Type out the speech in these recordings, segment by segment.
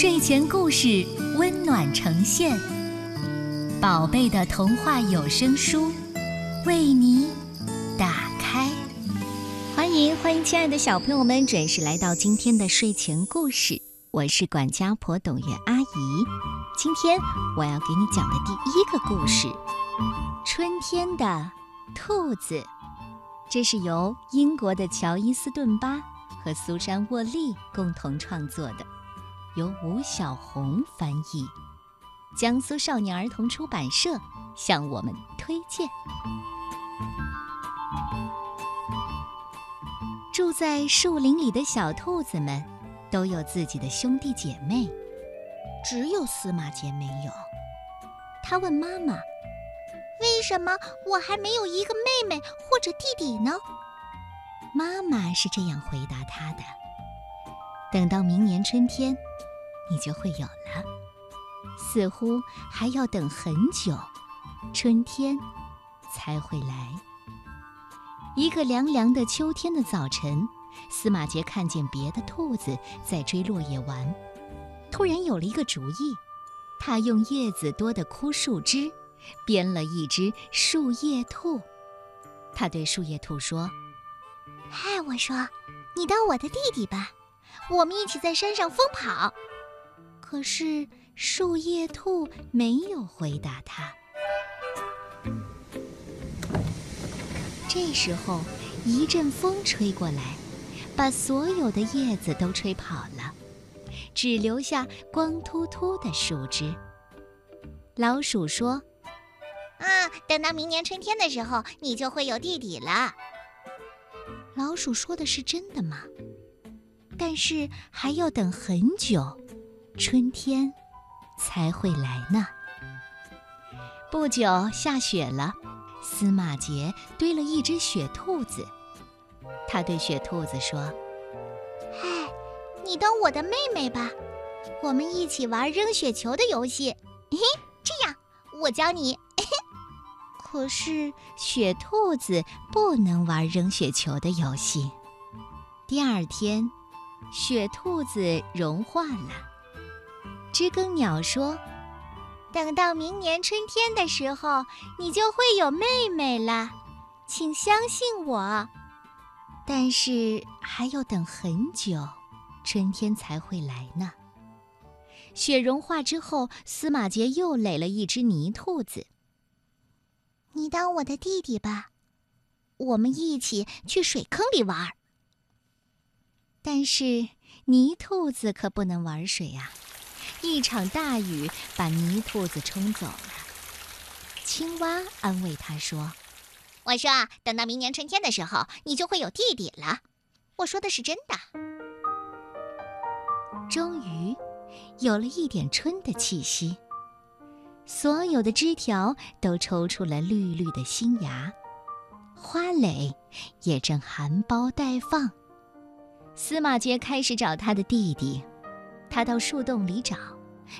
睡前故事温暖呈现，宝贝的童话有声书为你打开。欢迎欢迎，亲爱的小朋友们，准时来到今天的睡前故事。我是管家婆董媛阿姨。今天我要给你讲的第一个故事《春天的兔子》，这是由英国的乔伊斯顿巴和苏珊沃利共同创作的。由吴小红翻译，江苏少年儿童出版社向我们推荐。住在树林里的小兔子们都有自己的兄弟姐妹，只有司马杰没有。他问妈妈：“为什么我还没有一个妹妹或者弟弟呢？”妈妈是这样回答他的：“等到明年春天。”你就会有了，似乎还要等很久，春天才会来。一个凉凉的秋天的早晨，司马杰看见别的兔子在追落叶玩，突然有了一个主意，他用叶子多的枯树枝编了一只树叶兔。他对树叶兔说：“嗨，我说，你当我的弟弟吧，我们一起在山上疯跑。”可是树叶兔没有回答他。这时候，一阵风吹过来，把所有的叶子都吹跑了，只留下光秃秃的树枝。老鼠说：“啊，等到明年春天的时候，你就会有弟弟了。”老鼠说的是真的吗？但是还要等很久。春天才会来呢。不久下雪了，司马杰堆了一只雪兔子。他对雪兔子说：“嗨，你当我的妹妹吧，我们一起玩扔雪球的游戏。嘿，这样，我教你。”可是雪兔子不能玩扔雪球的游戏。第二天，雪兔子融化了。知更鸟说：“等到明年春天的时候，你就会有妹妹了，请相信我。但是还要等很久，春天才会来呢。”雪融化之后，司马杰又垒了一只泥兔子。你当我的弟弟吧，我们一起去水坑里玩。但是泥兔子可不能玩水呀。一场大雨把泥兔子冲走了。青蛙安慰他说：“我说，等到明年春天的时候，你就会有弟弟了。我说的是真的。”终于，有了一点春的气息。所有的枝条都抽出了绿绿的新芽，花蕾也正含苞待放。司马杰开始找他的弟弟。他到树洞里找，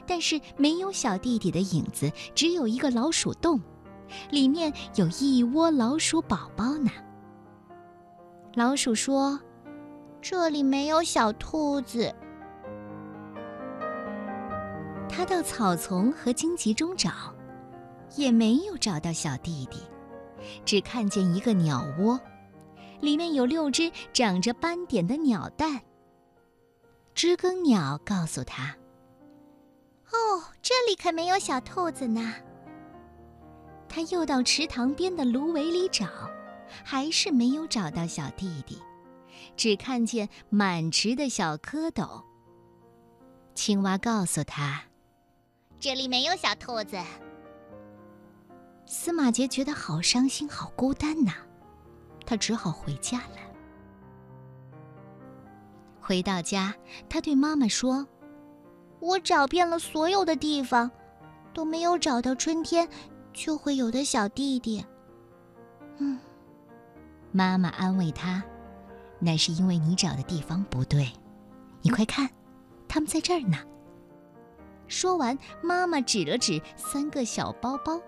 但是没有小弟弟的影子，只有一个老鼠洞，里面有一窝老鼠宝宝呢。老鼠说：“这里没有小兔子。”他到草丛和荆棘中找，也没有找到小弟弟，只看见一个鸟窝，里面有六只长着斑点的鸟蛋。知更鸟告诉他：“哦，这里可没有小兔子呢。”他又到池塘边的芦苇里找，还是没有找到小弟弟，只看见满池的小蝌蚪。青蛙告诉他：“这里没有小兔子。”司马杰觉得好伤心，好孤单呐，他只好回家了。回到家，他对妈妈说：“我找遍了所有的地方，都没有找到春天就会有的小弟弟。”嗯，妈妈安慰他：“那是因为你找的地方不对。你快看，他们在这儿呢。”说完，妈妈指了指三个小包包。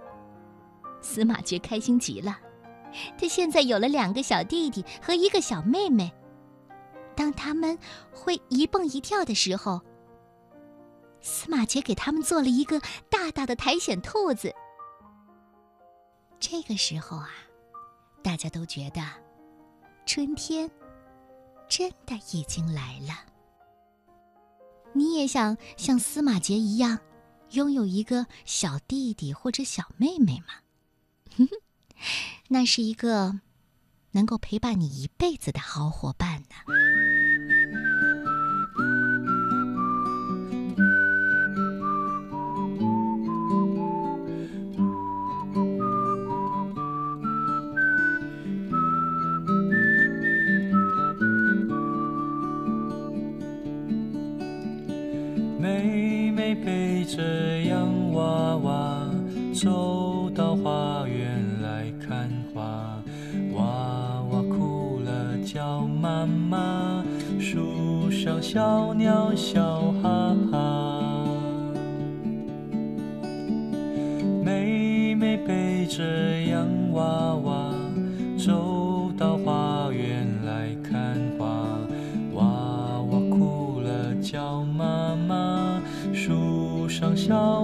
司马爵开心极了，他现在有了两个小弟弟和一个小妹妹。当他们会一蹦一跳的时候，司马杰给他们做了一个大大的苔藓兔子。这个时候啊，大家都觉得春天真的已经来了。你也想像司马杰一样，拥有一个小弟弟或者小妹妹吗？那是一个能够陪伴你一辈子的好伙伴呢。背着洋娃娃走妈，树上小鸟笑哈哈。妹妹背着洋娃娃走到花园来看花，娃娃哭了叫妈妈。树上小。